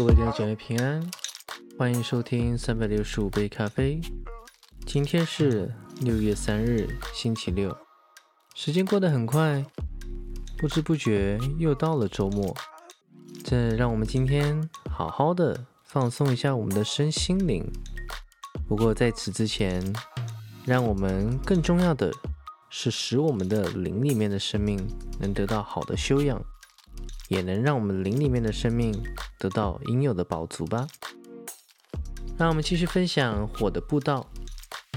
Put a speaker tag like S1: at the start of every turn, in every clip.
S1: 各位弟兄姐妹平安，欢迎收听三百六十五杯咖啡。今天是六月三日，星期六。时间过得很快，不知不觉又到了周末。这让我们今天好好的放松一下我们的身心灵。不过在此之前，让我们更重要的是使我们的灵里面的生命能得到好的修养。也能让我们灵里面的生命得到应有的饱足吧。让我们继续分享火的步道。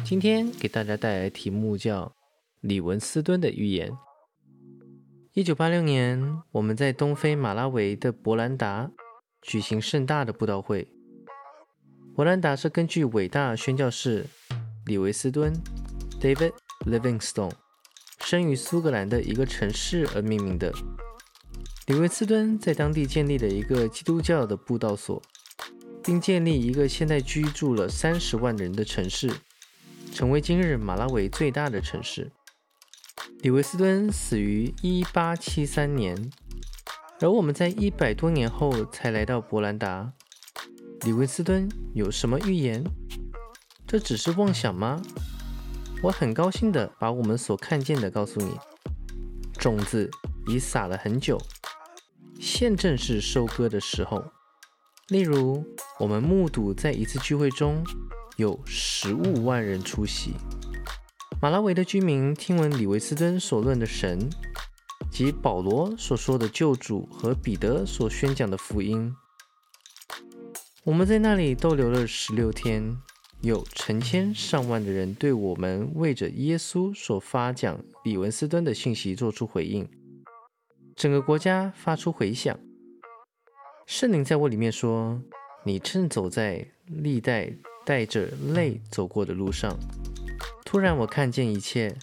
S1: 今天给大家带来题目叫李文斯敦的预言。一九八六年，我们在东非马拉维的博兰达举行盛大的布道会。博兰达是根据伟大宣教士李维斯敦 （David Livingstone） 生于苏格兰的一个城市而命名的。李维斯敦在当地建立了一个基督教的布道所，并建立一个现在居住了三十万人的城市，成为今日马拉维最大的城市。李维斯敦死于一八七三年，而我们在一百多年后才来到博兰达。李维斯敦有什么预言？这只是妄想吗？我很高兴地把我们所看见的告诉你。种子已撒了很久。现正是收割的时候。例如，我们目睹在一次聚会中有十五万人出席。马拉维的居民听闻李维斯敦所论的神，及保罗所说的救主和彼得所宣讲的福音。我们在那里逗留了十六天，有成千上万的人对我们为着耶稣所发讲李文斯敦的信息做出回应。整个国家发出回响。圣灵在我里面说：“你正走在历代带着泪走过的路上。”突然，我看见一切，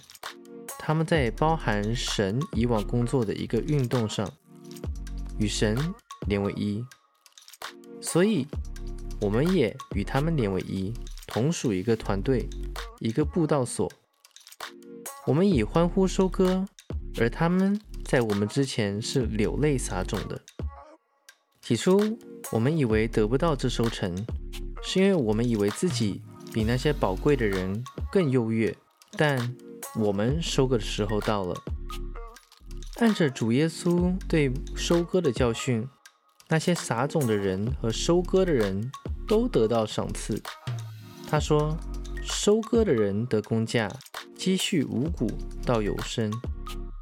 S1: 他们在包含神以往工作的一个运动上，与神连为一。所以，我们也与他们连为一，同属一个团队，一个布道所。我们以欢呼收割，而他们。在我们之前是流泪撒种的。起初，我们以为得不到这收成，是因为我们以为自己比那些宝贵的人更优越。但我们收割的时候到了。按着主耶稣对收割的教训，那些撒种的人和收割的人都得到赏赐。他说：“收割的人得工价，积蓄五谷到有生。”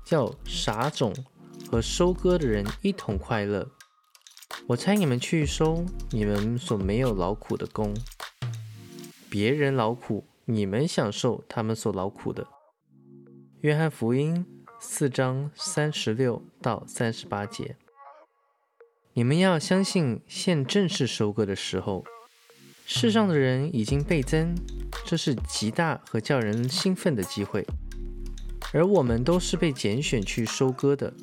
S1: 叫傻种和收割的人一同快乐。我猜你们去收你们所没有劳苦的工，别人劳苦，你们享受他们所劳苦的。约翰福音四章三十六到三十八节。你们要相信，现正是收割的时候。世上的人已经倍增，这是极大和叫人兴奋的机会。而我们都是被拣选去收割的，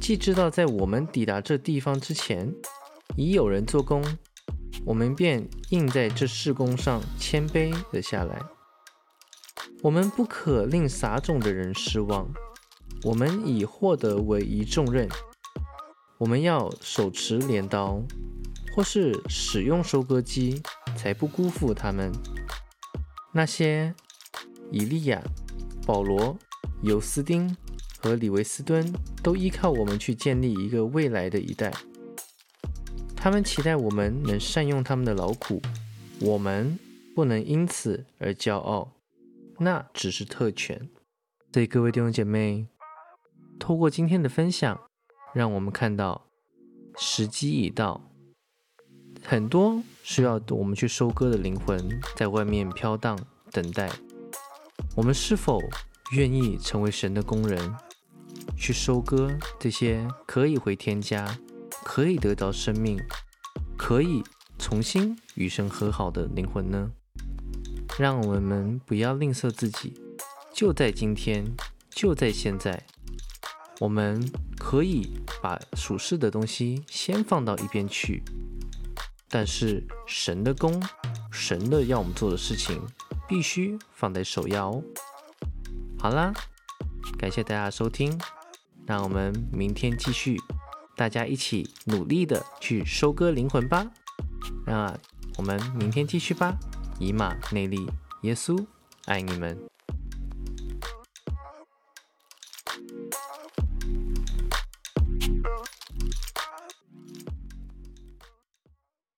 S1: 既知道在我们抵达这地方之前，已有人做工，我们便应在这事工上谦卑了下来。我们不可令撒种的人失望，我们已获得唯一重任。我们要手持镰刀，或是使用收割机，才不辜负他们。那些以利亚、保罗。尤斯丁和李维斯敦都依靠我们去建立一个未来的一代。他们期待我们能善用他们的劳苦，我们不能因此而骄傲，那只是特权。所以各位弟兄姐妹，透过今天的分享，让我们看到时机已到，很多需要我们去收割的灵魂在外面飘荡等待。我们是否？愿意成为神的工人，去收割这些可以回天家、可以得到生命、可以重新与神和好的灵魂呢？让我们不要吝啬自己，就在今天，就在现在，我们可以把属世的东西先放到一边去，但是神的工、神的要我们做的事情，必须放在首要哦。好啦，感谢大家收听，那我们明天继续大家一起努力的去收割灵魂吧。那我们明天继续吧。以马内利，耶稣爱你们。